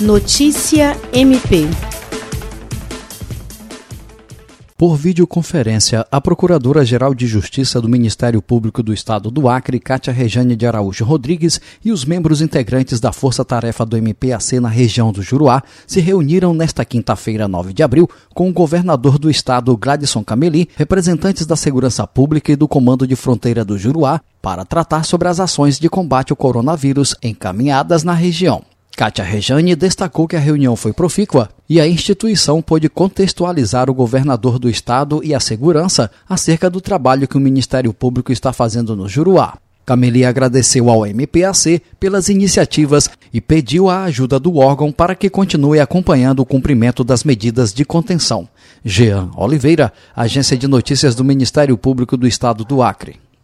Notícia MP. Por videoconferência, a Procuradora-Geral de Justiça do Ministério Público do Estado do Acre, Cátia Rejane de Araújo Rodrigues, e os membros integrantes da Força Tarefa do MPAC na região do Juruá se reuniram nesta quinta-feira, 9 de abril, com o governador do estado, Gladson Cameli, representantes da Segurança Pública e do Comando de Fronteira do Juruá, para tratar sobre as ações de combate ao coronavírus encaminhadas na região. Kátia Rejane destacou que a reunião foi profícua e a instituição pôde contextualizar o governador do estado e a segurança acerca do trabalho que o Ministério Público está fazendo no Juruá. Cameli agradeceu ao MPAC pelas iniciativas e pediu a ajuda do órgão para que continue acompanhando o cumprimento das medidas de contenção. Jean Oliveira, Agência de Notícias do Ministério Público do Estado do Acre.